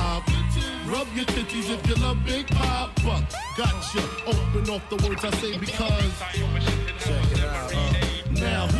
hop. Rub your titties if you love Big Papa. Gotcha. Open off the words I say because. Check it out. Uh, now,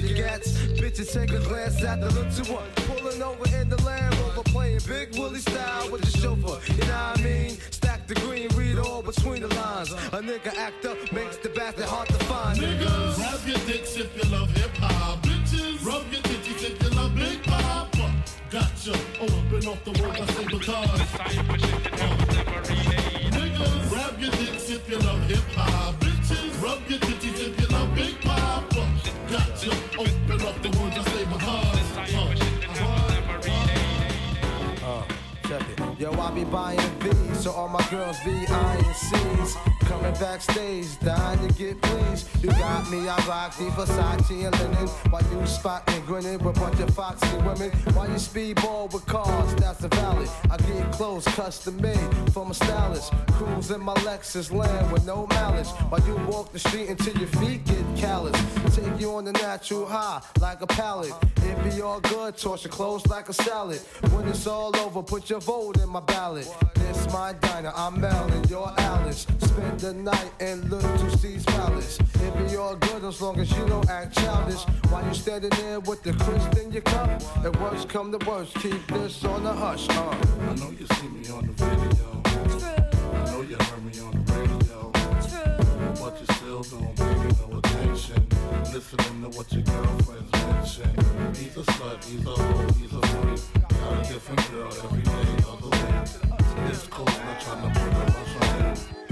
your gats. Bitches take a glance at the little one. Pulling over in the Land Rover. Playing Big Willie style with the chauffeur. You know what I mean? Stack the green, read all between the lines. A nigga act makes the bastard hard to find. Niggas, grab your dicks if you love hip hop. Bitches, rub your titties if you love Big Papa. Gotcha. Oh, Open off the words I say because. Niggas, grab your dicks if you love hip hop. Bitches, rub your titties Open up the words Yo, I be buying V's, so all my girls be eyeing C's. Coming backstage, dying to get pleased. You got me, I rock the Versace and linen. While you spotting, grinning with a bunch of foxy women. While you speedball with cars, that's the valley. I get clothes custom made from a stylist. Cruise in my Lexus land with no malice. While you walk the street until your feet get callous. Take you on the natural high like a pallet. It be all good, toss your clothes like a salad. When it's all over, put your vote in my ballot. This my diner, I'm Mel and you're Alice. Spend the night in Little Steve's Palace. It be all good as long as you don't act childish. While you standing there with the crisp in your cup. And worst come to worst, keep this on the hush. Uh. I know you see me on the video. True. I know you heard me on the radio. True. But you still don't pay me no attention. Listening to what your girlfriends mention. He's a slut, he's a hoe, he's a freak. Got a different girl every day of the week. It's cool, not trying to put her on something.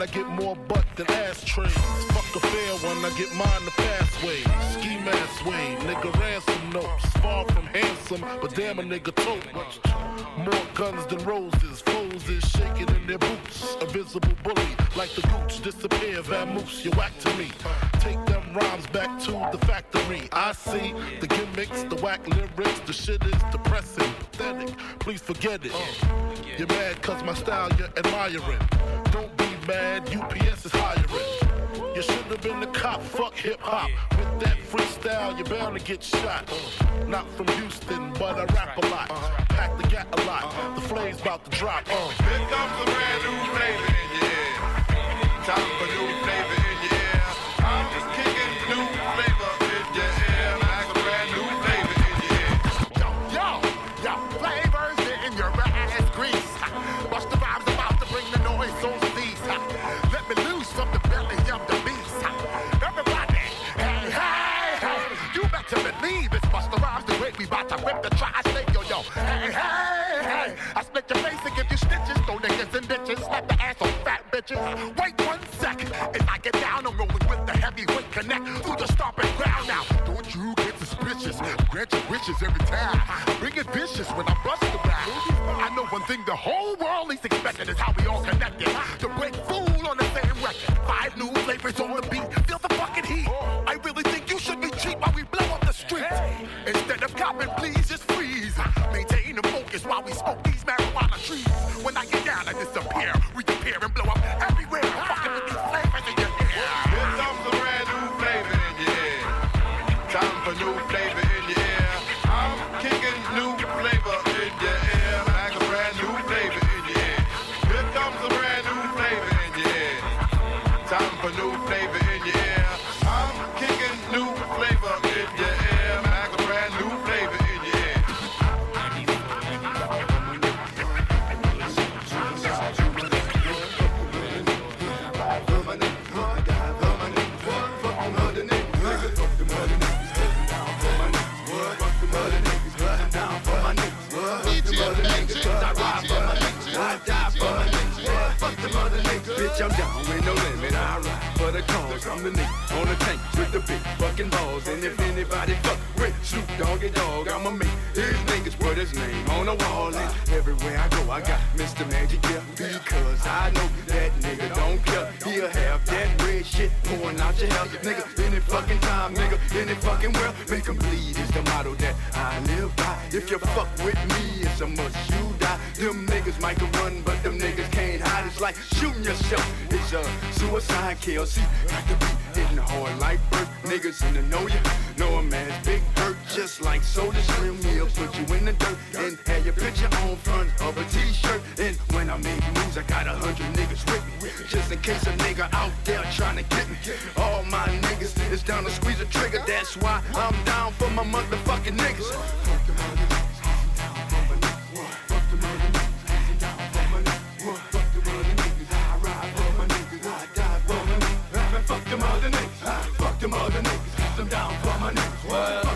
I get more butt than ass. Fuck a fair one, I get mine the fast way. Ski mask way, nigga ransom notes. Far from handsome, but damn a nigga tote. More guns than roses, foes is shaking in their boots. A visible bully, like the gooch disappear. Vamoose, you whack to me. Take them rhymes back to the factory. I see the gimmicks, the whack lyrics, the shit is depressing, pathetic. Please forget it. Oh, you're mad cause my style you're admiring. Mad, UPS is hiring. You should have been the cop, fuck hip hop. With that freestyle, you're bound to get shot. Not from Houston, but I rap a lot. Pack the gat a lot. The flame's about to drop. Uh. Here comes a brand new your ear. Time Split your face and give you stitches. Throw niggas in ditches, slap the ass on fat bitches. Wait one second, as I get down, I'm rolling with the heavyweight connect through the stomping ground now. Don't you get suspicious? Grant your wishes every time. Bring it vicious when I bust the back. I know one thing the whole world is expecting is how we all connected. I'm down with no limit. I ride for the cause. I'm the nigga on the tank the big fucking balls. And if anybody fuck with Snoop Doggy Dog, I'ma make his niggas put his name on the wall. And everywhere I go, I got Mr. Magic here. Because I know that nigga don't care. He'll have that red shit pouring out your hell. Nigga, any fucking time, nigga, any fucking world. make 'em bleed is the motto that I live by. If you fuck with me, it's a must you die. Them niggas might can run, but them niggas can't hide. It's like shooting yourself. It's a suicide kill. See, got to be hitting hard like birth. Niggas in the know you. Know a man's big hurt, just like soda stream. He'll put you in the dirt and have your picture on front of a t-shirt. And when I make moves, I got a hundred niggas with me. Just in case a nigga out there trying to get me. All my niggas is down to squeeze a trigger. That's why I'm down for my motherfucking niggas. Them other niggas. Put them down for my niggas. Fuck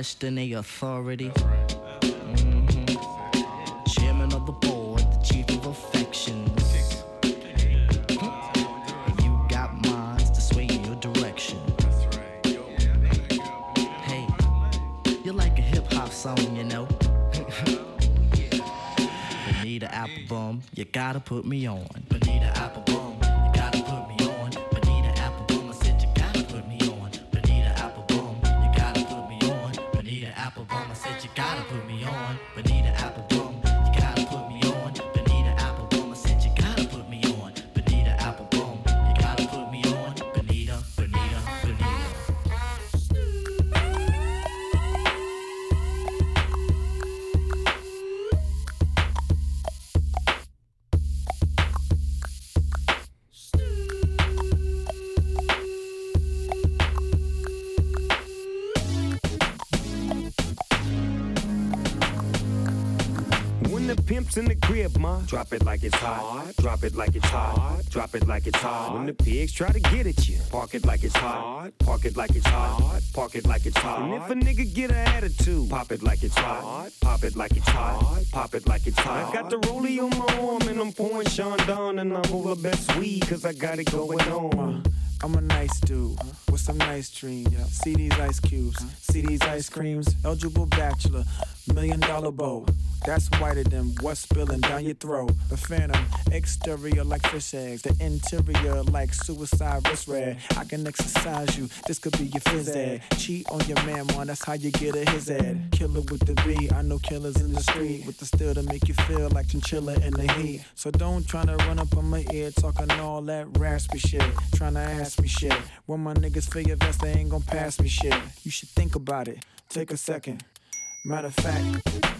question authority. Mhm. Drop it like it's hot. Drop it like it's hot. Drop it like it's hot. When the pigs try to get at you, park it like it's hot. Park it like it's hot. Park it like it's hot. And if a nigga get an attitude, pop it like it's hot. Pop it like it's hot. Pop it like it's hot. I got the rollie on my arm and I'm pouring Sean Don and I'm over best weed cause I got it going on. I'm a nice dude with some nice dreams. See these ice cubes, see these ice creams. Eligible bachelor, million dollar bow. That's whiter than what's spilling down your throat. The phantom, exterior like fish eggs, the interior like suicide wrist red. I can exercise you, this could be your phys ed. Cheat on your man, man, that's how you get a his ed. Killer with the B, I know killers in the street with the steel to make you feel like chinchilla in the heat. So don't try to run up on my ear talking all that raspy shit. Trying to ask me shit. When my niggas feel your vest, they ain't gon' pass me shit. You should think about it. Take a second. Matter of fact,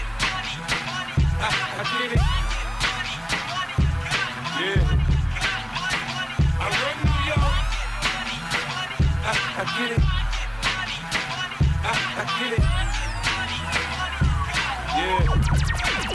I, get it. Yeah. I run New York. Get it. I, I get it. Yeah.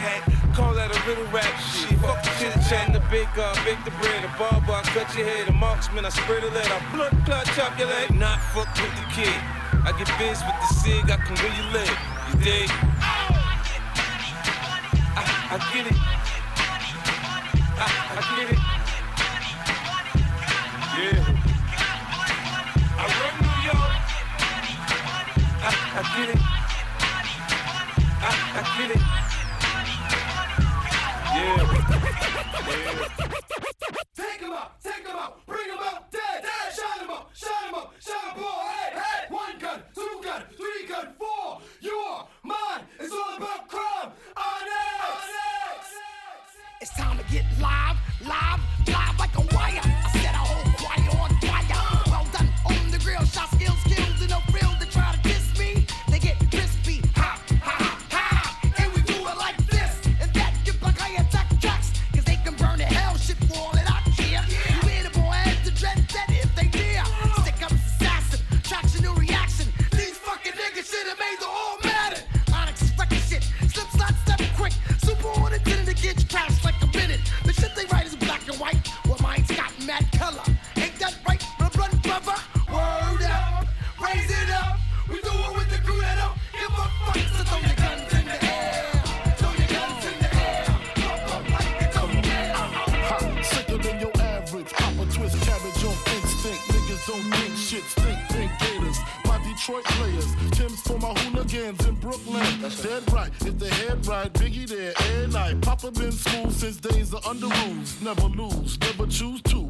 hat. Call that a riddle rap. Shit, fuck the chit chat. The big uh, bake the bread. The barber, I cut your head. The marksman, I spray the lead. I blood clot, chop your leg. Not fuck with the kid. I get biz with the cig. I can you live. You dig? I, I get it. I, I get it. Yeah. I run New York. I, I get it. I, I get it. Yeah. yeah. Dead right. If the head right, Biggie there every night. Papa been school since days of under rules. Never lose, never choose to.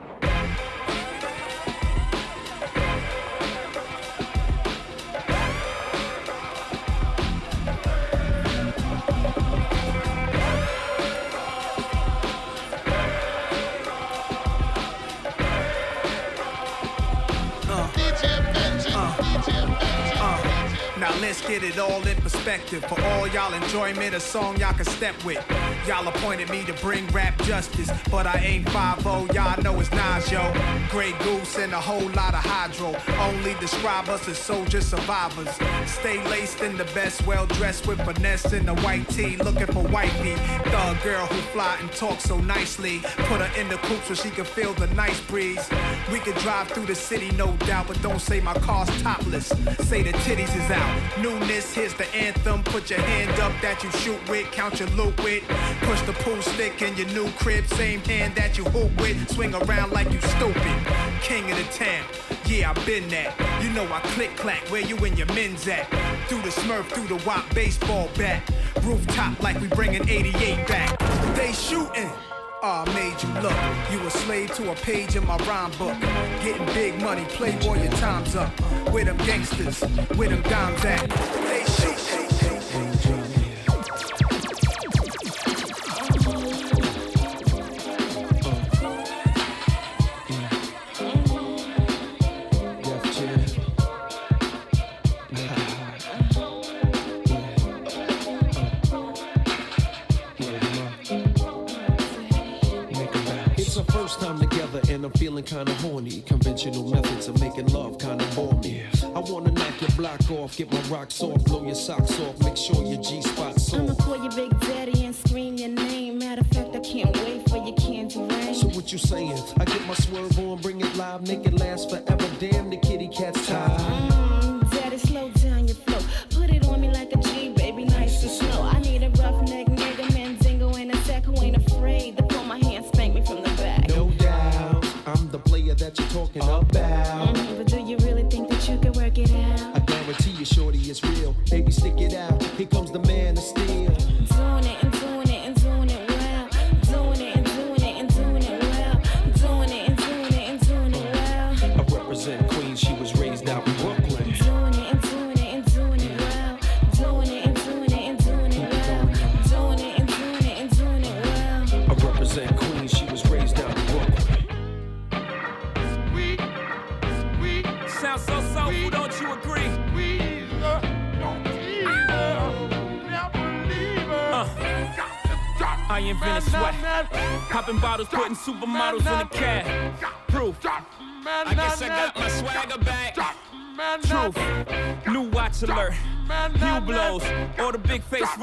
Get it all in perspective. For all y'all enjoyment, a song y'all can step with. Y'all appointed me to bring rap justice, but I ain't 5 y'all know it's Nas, yo. Grey Goose and a whole lot of hydro. Only describe us as soldier survivors. Stay laced in the best, well dressed with finesse in the white tee, looking for white wifey. Thug girl who fly and talk so nicely. Put her in the coupe so she can feel the nice breeze. We could drive through the city, no doubt, but don't say my car's topless. Say the titties is out. Newness, here's the anthem. Put your hand up that you shoot with, count your loot with. Push the pool stick in your new crib, same hand that you hoop with. Swing around like you stupid. King of the town, yeah, I been that. You know I click clack, where you and your men's at? Through the smurf, through the wop baseball bat. Rooftop like we bringing 88 back. They shooting. Ah, made you look. You a slave to a page in my rhyme book. Getting big money, playboy, your time's up. With them gangsters, with them dimes at? They shoot. Kinda horny. Conventional methods of making love kinda bore me. I wanna knock your block off, get my rocks off, blow your socks off, make sure your G spot's I'ma call your big daddy and scream your name. Matter of fact, I can't wait for your candy rain. So what you saying? I get my swerve on, bring it live, make it last forever. Damn, the kitty cat's tired. Mm, Bottles, putting supermodels in the cab.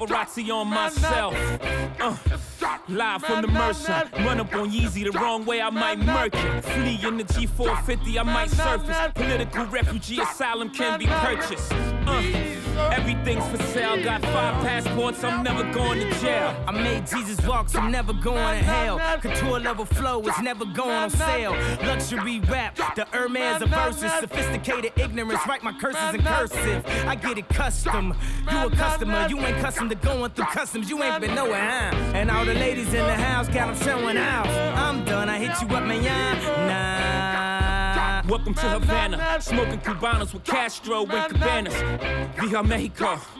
paparazzi on myself. Uh, live from the Mercer. Run up on Yeezy the wrong way, I might murk it. Flee in the G450, I might surface. Political refugee asylum can be purchased. Uh, Everything's for sale. Got five passports, I'm never going to jail. I made Jesus walk, so I'm never going to hell. Couture level flow is never going on sale. Luxury rap, the Hermes of verses. Sophisticated ignorance, write my curses in cursive. I get it custom. You a customer, you ain't custom to going through customs. You ain't been nowhere, huh? And all the ladies in the house got them showing out. I'm done, I hit you up, man. Nah. Welcome to Havana, smoking Cubanos with Castro and Cabanas. Via Mexico.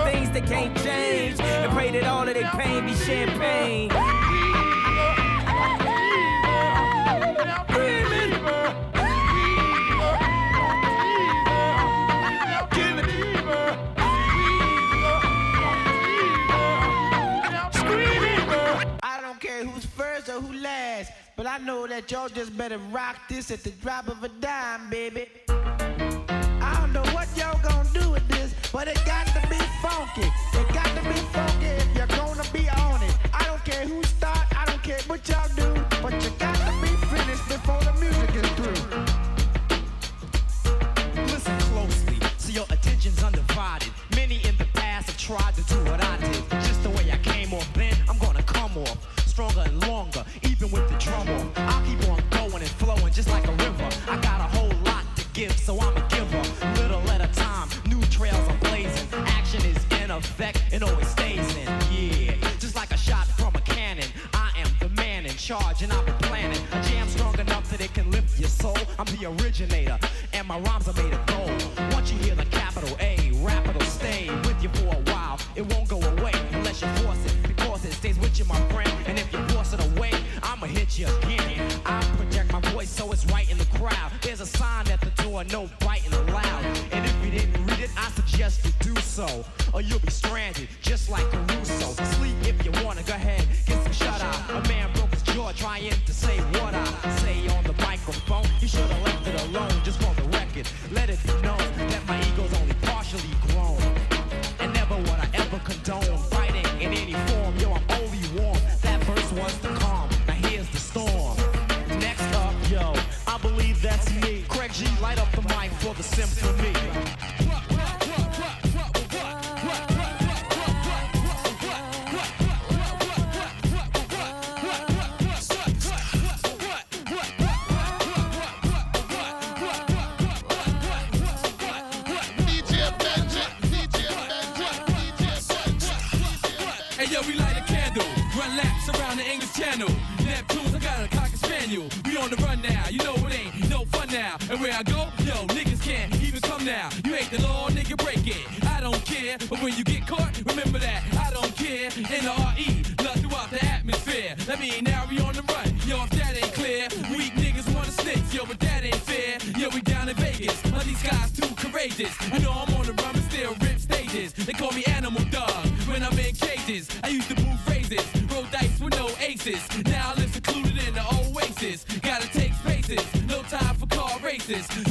things they can't change. And pray that all of their pain be champagne. I don't care who's first or who last, but I know that y'all just better rock this at the drop of a dime, baby. Spaniel. We on the run now, you know it ain't no fun now. And where I go, yo, niggas can't even come now. You ain't the law, nigga, break it. I don't care, but when you get caught, remember that I don't care. N R E, love throughout the atmosphere. That mean now we on the run, yo, if that ain't clear. Weak niggas wanna snitch, yo, but that ain't fair. Yo, we down in Vegas, but these guys too courageous. You know I'm car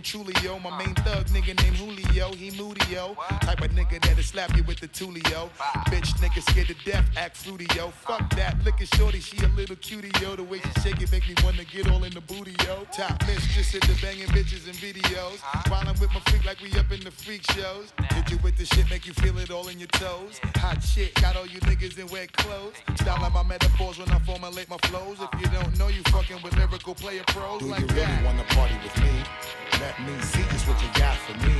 truly, yo. My main thug nigga named Julio, he moody, yo. Type of nigga that'll slap you with the tulio. Bitch, nigga scared to death, act fruity, yo. Fuck that, look at shorty, she a little cutie, yo. The way she shake it make me wanna get all in the booty, yo. Top mistress at the banging bitches and videos. While I'm with my freak like we up in the freak shows. Hit you with the shit, make you feel it all in your toes. Hot shit, got all you niggas in wet clothes. Style like my metaphors when I formulate my flows. If you don't know, you fucking with lyrical player pros Do like you really that. wanna party with me? Let me see just what you got for me.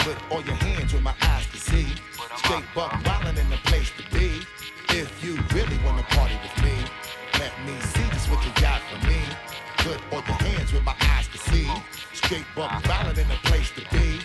Put all your hands where my eyes can see. Straight buck wildin' in the place to be. If you really wanna party with me, let me see just what you got for me. Put all your hands where my eyes can see. Straight buck wildin' in the place to be.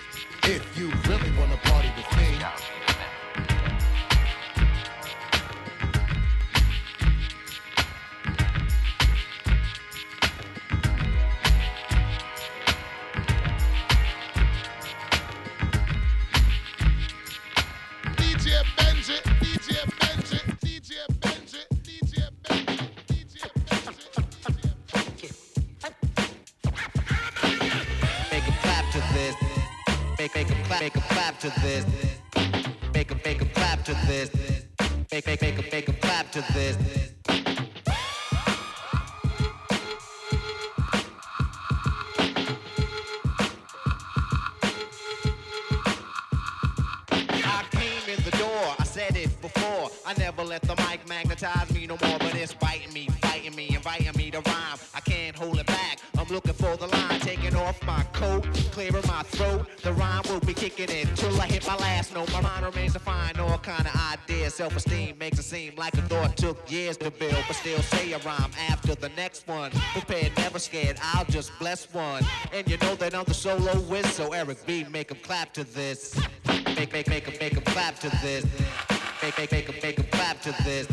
Prepared, never scared. I'll just bless one. And you know that I'm the solo whiz, so Eric B, make 'em clap to this. Make make make 'em make 'em clap to this. Make make make 'em make 'em clap to this.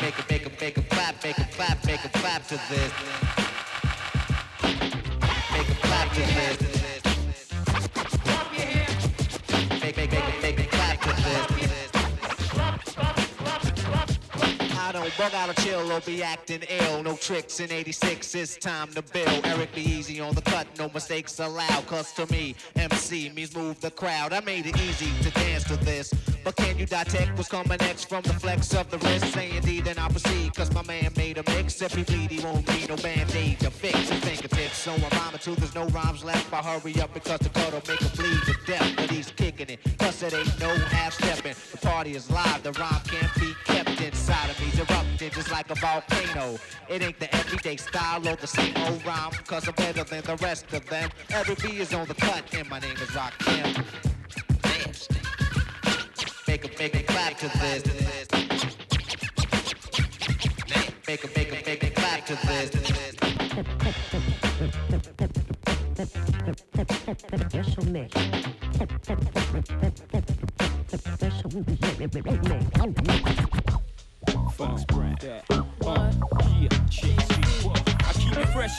Make 'em make 'em make 'em clap, make 'em clap, make 'em clap to this. Make 'em clap to this. Bug out a chill or be acting ill. No tricks in 86, it's time to build. Eric B easy on the cut, no mistakes allowed. Cause to me, MC means move the crowd. I made it easy to dance to this. But can you detect what's coming next from the flex of the wrist? Say indeed, then I'll proceed. Cause my man made a mix. If he bleed, he won't need no band-aid to fix his fingertips. So I'm rhyming till there's no rhymes left. I hurry up because the cut'll make him bleed to death. But he's kicking it. Plus it ain't no half-stepping. The party is live, the rhyme can't be kept inside of me. Erupting just like a volcano. It ain't the everyday style or the same old rhyme. Cause I'm better than the rest of them. Eric B is on the cut, and my name is Rock Nasty. Make 'em make 'em clap to this. Make 'em make 'em make 'em clap to this. Special mix. Special mix. Fox Brad.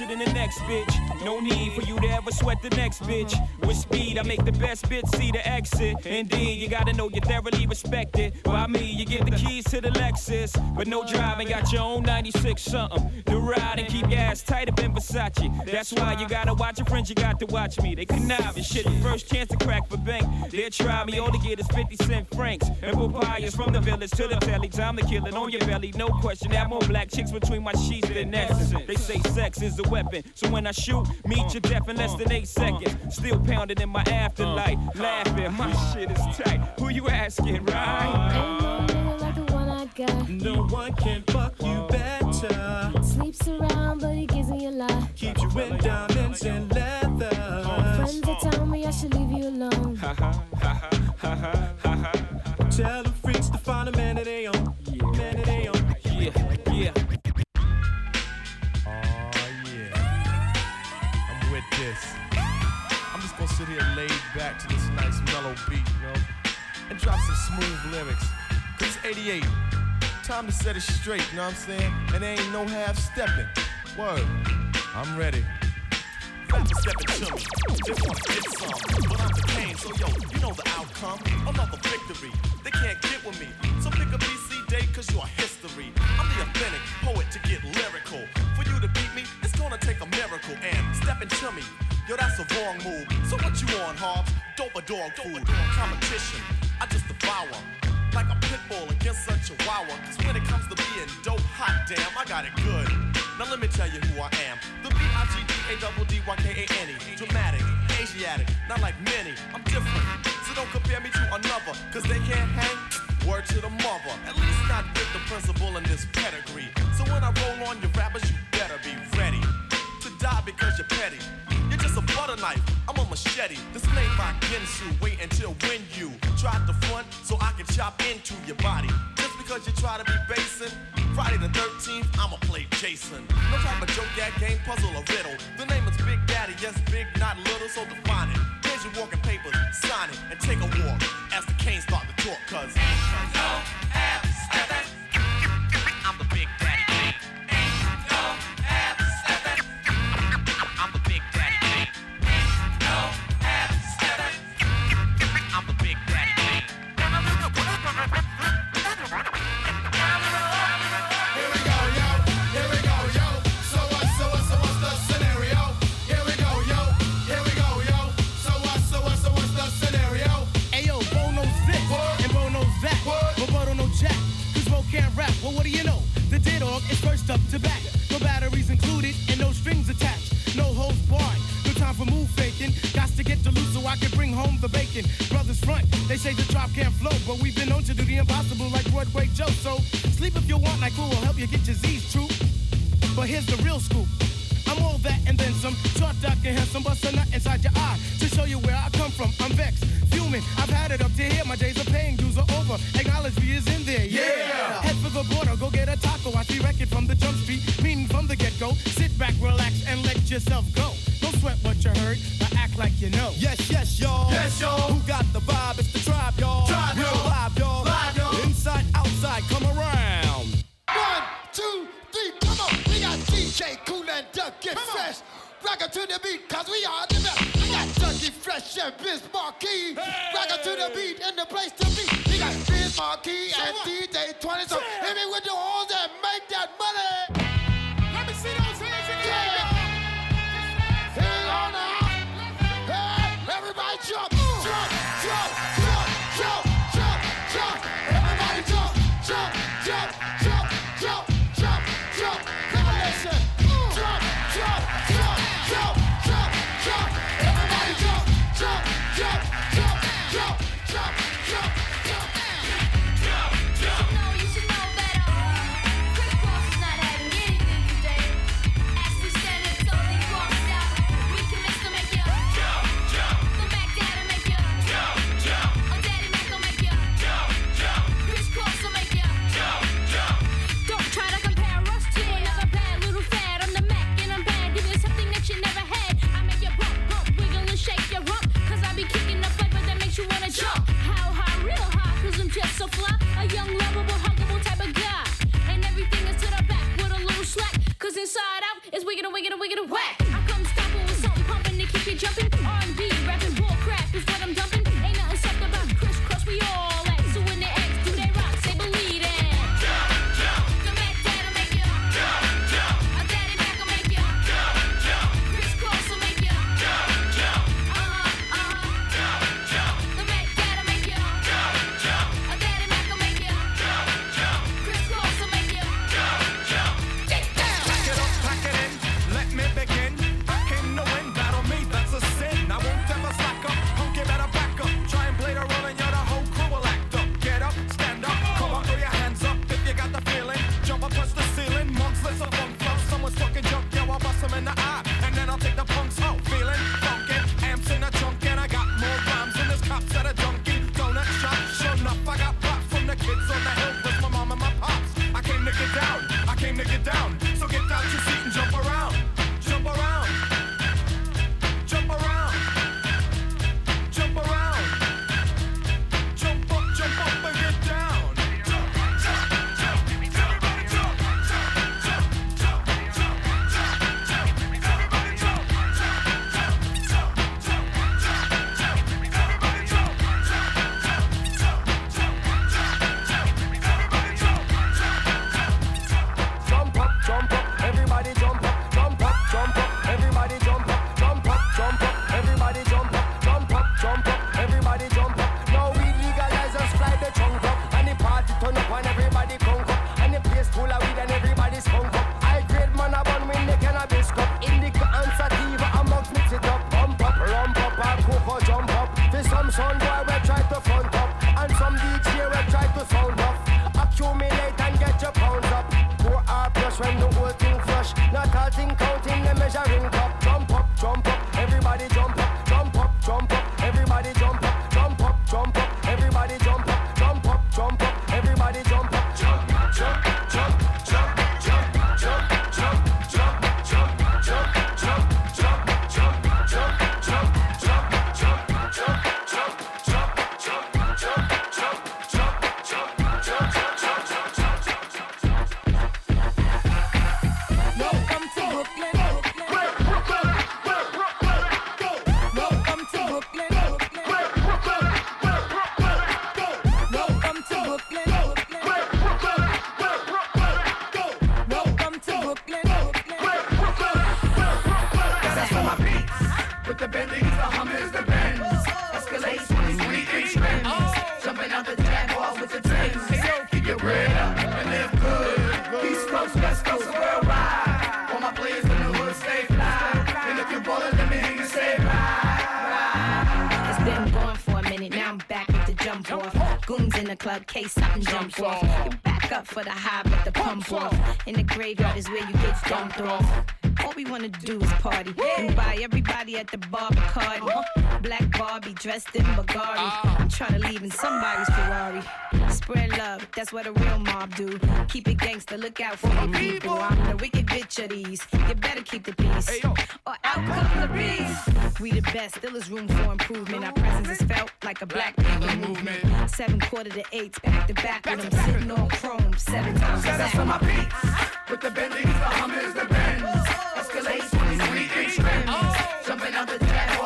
Keep than the next bitch. No need for you to ever sweat the next bitch. With speed, I make the best bitch see the exit. Indeed, you gotta know you're thoroughly respected. By me, you get the keys to the Lexus. But no driving, got your own 96 something. To ride and keep your ass tight up in Versace. That's why you gotta watch your friends, you got to watch me. They connive and shit. The first chance to crack for bank. They'll try me, all to get is 50 cent francs. And papayas from the village to the telly. Time to kill it on your belly, no question. Have more black chicks between my sheets than essence. They say sex is a weapon. So when I shoot, meet your death in less than eight seconds. Still pounding in my afterlife. Laughing, my shit is tight. Who you asking, right? like the one I got. No one can fuck you better. Sleeps around, but he gives me a lot. Keeps you in diamonds and leather. Friends that tell me I should leave you alone. Tell the freaks to find a man that they own. Drop some smooth lyrics. Cause it's 88. Time to set it straight, you know what I'm saying? And there ain't no half stepping. Word. I'm ready. Stepping to me. But I'm the Kane, so yo, you know the outcome. Another victory, they can't get with me. So pick a BC day, cause you are history. I'm the authentic poet to get lyrical. For you to beat me, it's gonna take a miracle. And stepping to me, yo, that's a wrong move. So what you on, Hobbs? Dope a dog food? Competition, I just devour. Like a pit bull against a chihuahua. Cause when it comes to being dope, hot damn, I got it good. Now let me tell you who I am. The B-I-G-D-A-D-D-Y-K-A-N-E. Dramatic, Asiatic, not like many. I'm different. So don't compare me to another. Cause they can't hang. Word to the mother. At least not with the principal in this pedigree. So when I roll on your rappers, you better be ready to die because you're petty. You're a butter knife, I'm a machete. This made by Ginsu. Wait until when you try to front so I can chop into your body. Just because you try to be basing. Friday the 13th, I'ma play Jason. No type of joke, gag, game, puzzle, or riddle. The name is Big Daddy, yes, big, not little, so define it. Here's your walking papers, sign it, and take a walk as the canes start to talk, cause. I can bring home the bacon. Brothers front, they say the drop can't flow, but we've been known to do the impossible like Broadway Joe. So sleep if you want, like who will help you get your Z's true. But here's the real scoop. I'm all that and then some. Short, dark, and handsome, bust a nut inside your eye to show you where I come from. I'm vexed, fuming. I've had it up to here. My days of paying dues are over. Acknowledge me is in there. Yeah. Yeah. Head for the border, go get a taco. I see record from the jump street, meaning from the get go. Sit back, relax, and let yourself go. Don't sweat what you heard, but act like you know. Yes, yes, y'all. Yes, y'all. Who got the vibe? It's the tribe, y'all. Tribe, Real y'all. live, y'all. Live, y'all. Inside, outside, come around. One, two, three, come on. We got DJ Kool and Duck Get Fresh. Rock it to the beat, cause we are the best. We got Ducky Fresh and Biz Markie. Rock it to the beat and the place to be. We got Biz Markie and DJ 20. So hit club, case something jumps off. You back up for the high, but the pump off. In the graveyard is where you get dumped off. All we wanna do is party and buy everybody at the bar Bacardi. Uh-huh. Black Barbie dressed in Bulgari. Ah. I'm trying to leave in somebody's Ferrari. Spread love, that's what a real mob do. Keep it gangster, look out for the people. I'm the wicked bitch of these. You better keep the peace. We the best, still is room for improvement. Our presence is felt like a black people movement. Seven quarter to eights, back to back with them sitting on chrome seven times. So that's for my beats. With the Bentleys, the Hummers, the Benz. Escalade, swings, we trends. Jumping out the Jaguar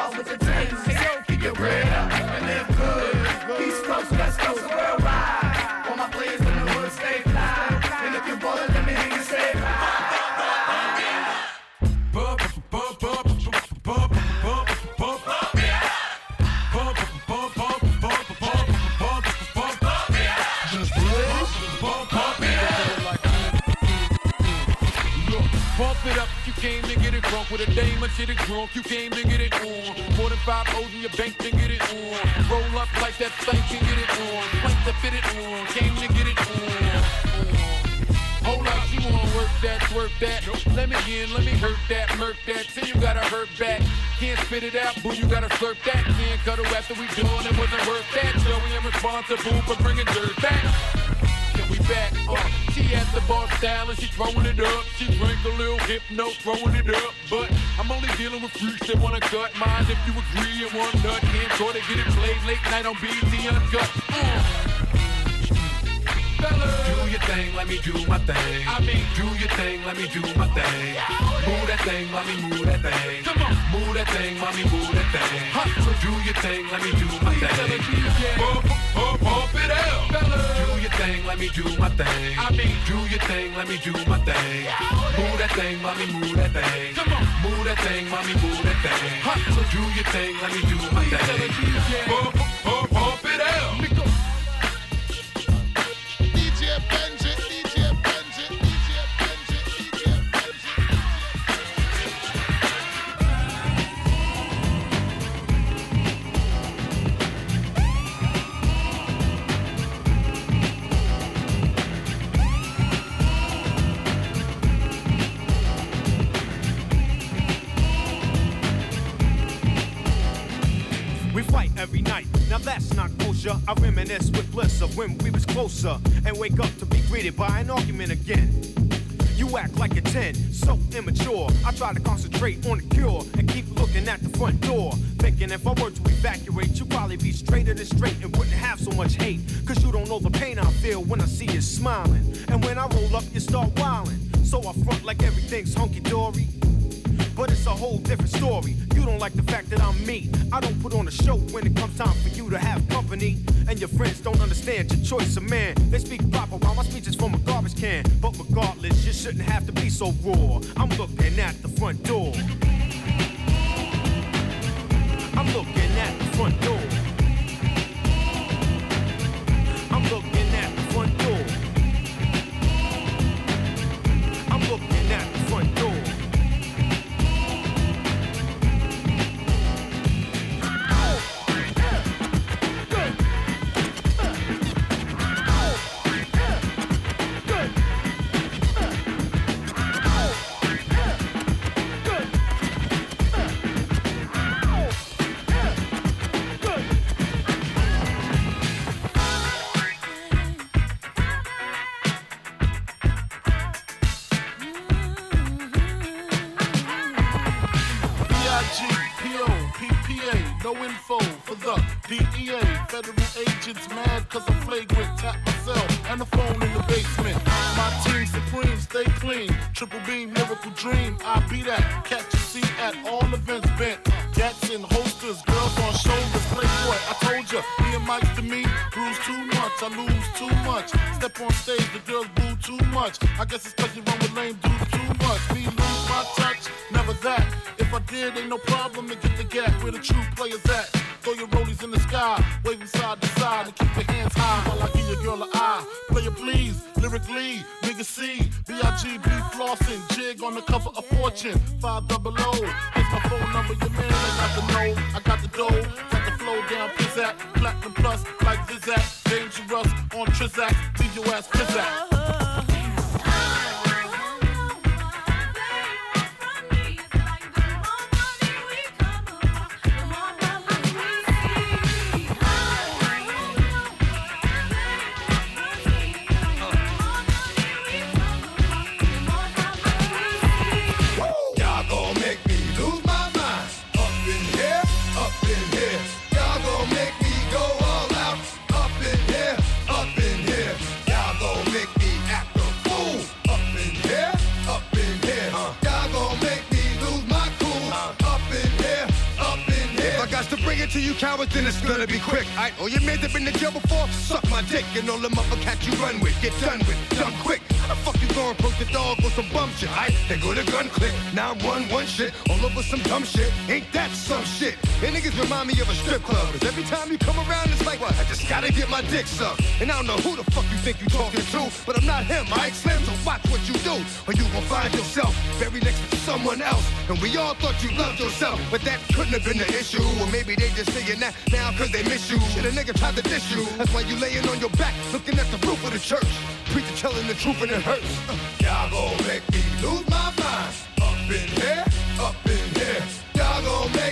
shit it drunk. You came to get it on. More than five O's in your bank to get it on. Roll up like that thing can get it on. Plank to fit it on. Came to get it on. Hold up, you wanna work that, twerk that. Let me in, let me hurt that, murk that. Till you gotta hurt back. Can't spit it out, boo, you gotta slurp that. Can't cuddle after we done, it wasn't worth that. Joey, I'm responsible for bringing dirt back. Back up? She at the bar style and she throwing it up. She drink a little hypno, throwing it up. But I'm only dealing with freaks that wanna cut mine. If you agree, and one nut can't try to get it played late night on BT Uncut. Uh. Do your thing, let me do my thing. I mean, do your thing, let me do my thing. Move that thing, mommy, move that thing. Come on, move that thing, mommy, move that thing. So do your thing, let me do my thing. Pump, pump, pump it out. fellas. Do your thing, let me do my thing. I mean, do your thing, let me do my thing. Move that thing, mommy, move that thing. Come on, move that thing, mommy, move that thing. So do your thing, let me do my thing. Pump, pump, fight every night. Now that's not kosher. I reminisce with bliss of when we was closer and wake up to be greeted by an argument again. You act like a 10, so immature. I try to concentrate on the cure and keep looking at the front door. Thinking if I were to evacuate, you'd probably be straighter than straight and wouldn't have so much hate. Cause you don't know the pain I feel when I see you smiling. And when I roll up, you start wilding. So I front like everything's hunky dory. But it's a whole different story. You don't like the fact that I'm me. I don't put on a show when it comes time for you to have company. And your friends don't understand your choice of man. They speak proper while my speech is from a garbage can. But regardless, you shouldn't have to be so raw. I'm looking at the front door. I'm DEA, Step on stage, the girls boo too much. I guess it's cause you run with lame dudes too much. Me lose my touch, never that. If I did, ain't no problem to get the gap where the true players at. Throw your rollies in the sky, waving side to side, and keep your hands high while I give your girl an eye. Player please, lyrically, nigga C, B-I-G-B flossing, jig on the cover of Fortune, 5 double O. Here's my phone number, your man, I got the know, I got the dough, got the flow down, pizzat, platinum plus, like Zizak, dangerous on Trizak, leave your ass pizzat. To you cowards, then it's gonna be quick. Alright, oh, all your men that been in jail before, suck my dick. And all the motherfuckers you run with, get done with, done quick. Gonna approach the dog with some bum shit? Alright, they go to gun click, now I'm one one shit, all over some dumb shit. Ain't that some shit? And niggas remind me of a strip club. Cause every time you come around, it's like, what? I just gotta get my dick sucked. And I don't know who the fuck you think you talking to, but I'm not him, alright, Slim? So watch what you do, or you gon' find yourself very next to someone else. And we all thought you loved yourself, but that couldn't have been the issue. Or maybe they just saying that now cause they miss you. Shit, a nigga tried to diss you. That's why you laying on your back, looking at the roof of the church. Preacher telling the truth and it hurts. Y'all gon' make me lose my mind. Up in here, up in here. Y'all gon' make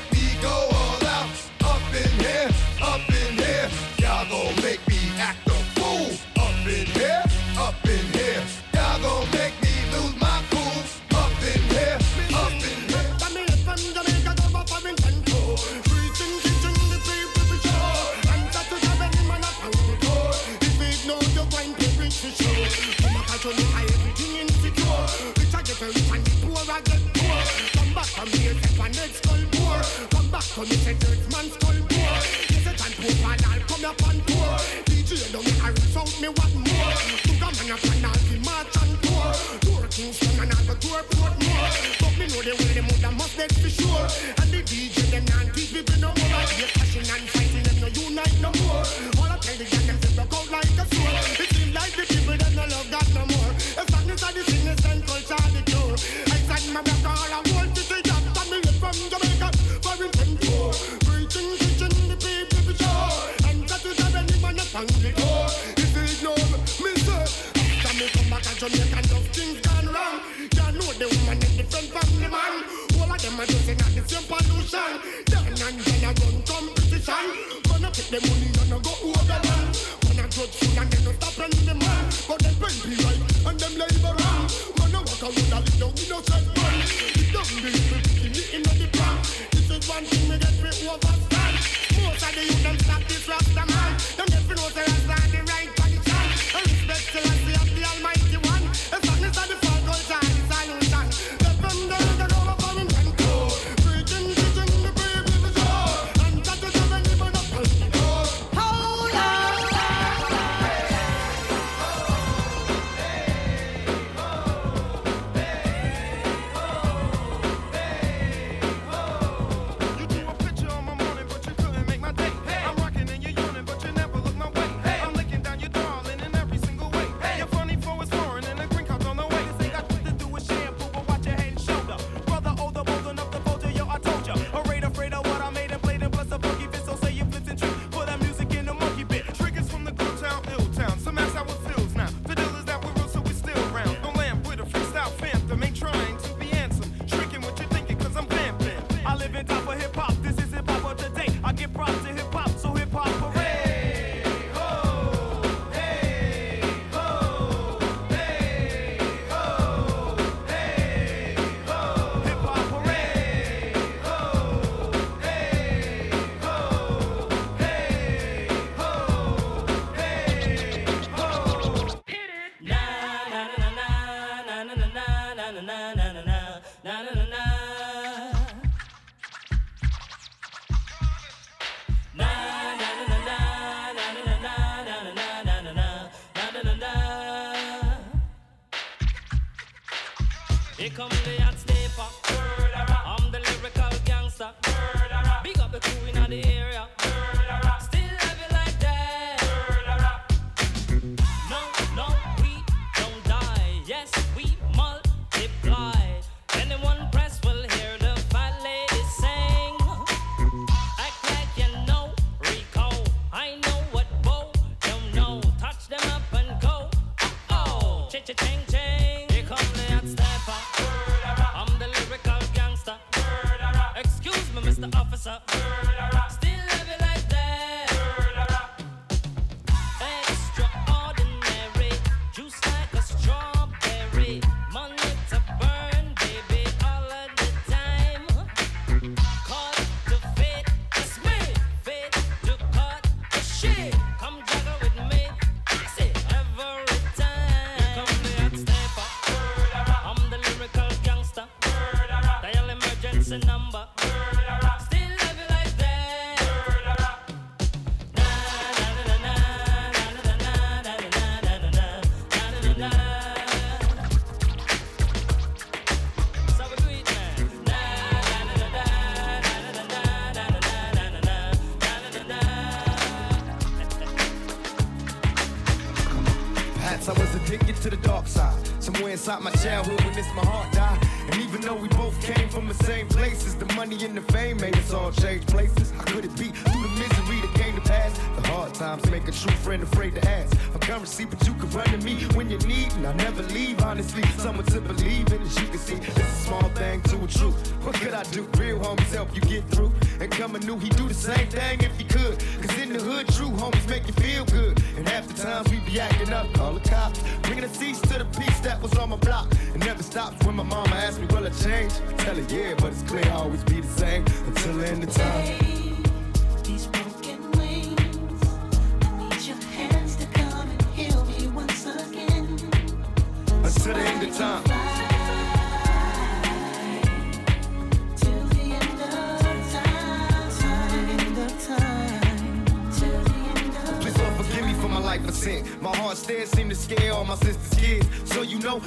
Still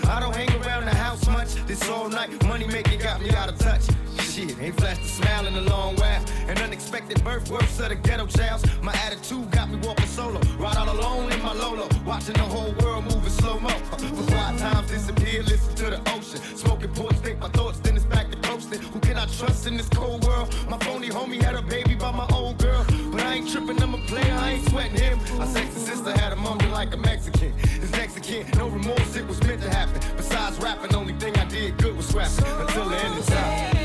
I don't hang around the house much. This all night money making got me out of touch. Shit, ain't flashed a smile in a long while. An unexpected birth, worse of the ghetto childs. My attitude got me walking solo. Ride all alone in my Lolo. Watching the whole world move in slow mo. For quiet times disappear, listen to the ocean. Smoking ports, think my thoughts, then it's back Who can I trust in this cold world? My phony homie had a baby by my old girl. But I ain't tripping, I'm a player, I ain't sweating him. I sexy sister had a mom like a Mexican. His Mexican, no remorse, it was meant to happen. Besides rapping, only thing I did good was rapping. Until the end of time.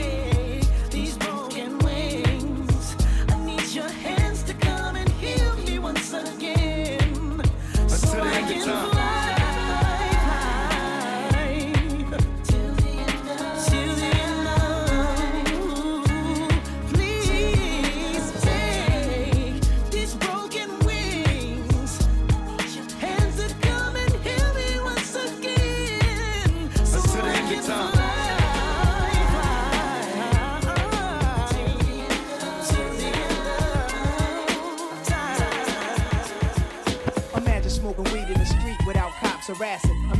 Harassing.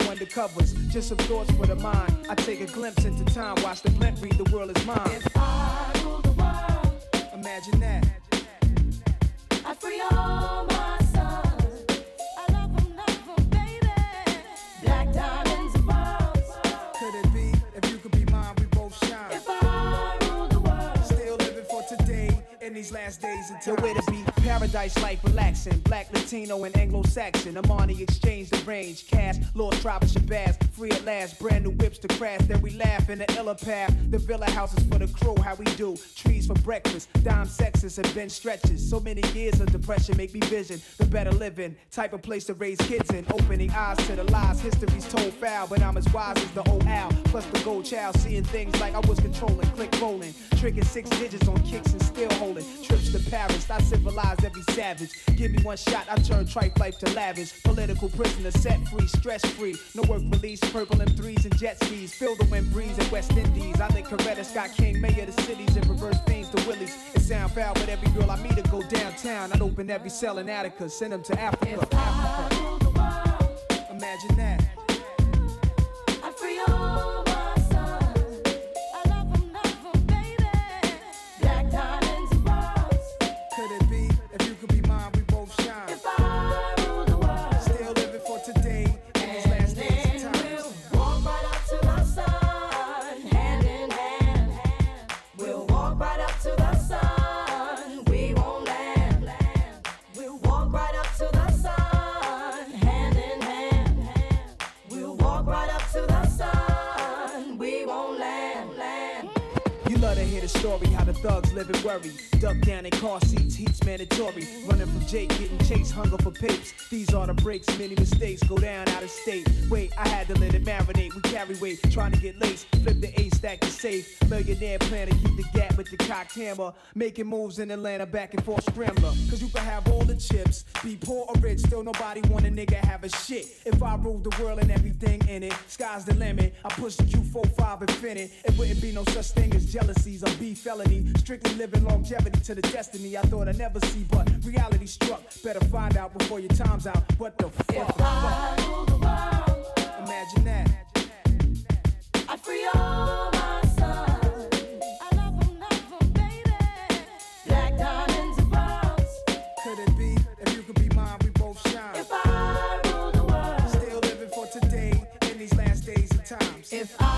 undercovers. Just some thoughts for the mind. I take a glimpse into time, watch the blimp read the world is mine. Imagine that. I free all my sons. I love them, love them, baby. Black diamonds and pearls. Could it be if you could be mine, we both shine? If I rule the world. Still living for today in these last days until where to be paradise life relaxing. Black, Latino, and Anglo-Saxon. Amani exchange the range. Cash, Lord of Shabazz. Free at last. Brand new whips to crash. Then we laugh in the illa path. The villa houses for the crew. How we do. Trees for breakfast. Dime sexes and bench stretches. So many years of depression make me vision the better living. Type of place to raise kids in. Opening eyes to the lies. History's told foul. But I'm as wise as the old owl. Plus the gold child. Seeing things like I was controlling. Click rolling. Tricking six digits on kicks and still holding. Trips to Paris. I civilize every savage. Give me one shot. I turn tripe life to lavish. Political prisoner set free. Stress free. No work release. Purple M3s and jet skis. Feel the wind breeze in West Indies. I think Coretta Scott King, mayor of the cities. And reverse things to Willies. It sound foul, but every girl I meet to go downtown. I'd open every cell in Attica. Send them to Africa. Africa. Imagine that. it costs trying to get laced. Flip the A stack to safe. Millionaire plan to keep the gap with the cocked hammer. Making moves in Atlanta, back and forth scrambler. Cause you can have all the chips, be poor or rich, still nobody want a nigga have a shit. If I ruled the world and everything in it, sky's the limit. I push the Q45 Infiniti. It wouldn't be no such thing as jealousies or B felony. Strictly living longevity to the destiny I thought I'd never see, but reality struck. Better find out before your time's out. What the fuck? Imagine that. I free all my sons. I love 'em, love 'em, baby. Black diamonds and pearls. Could it be if you could be mine, we both shine? If I rule the world. Still living If you could be mine, we both shine. If I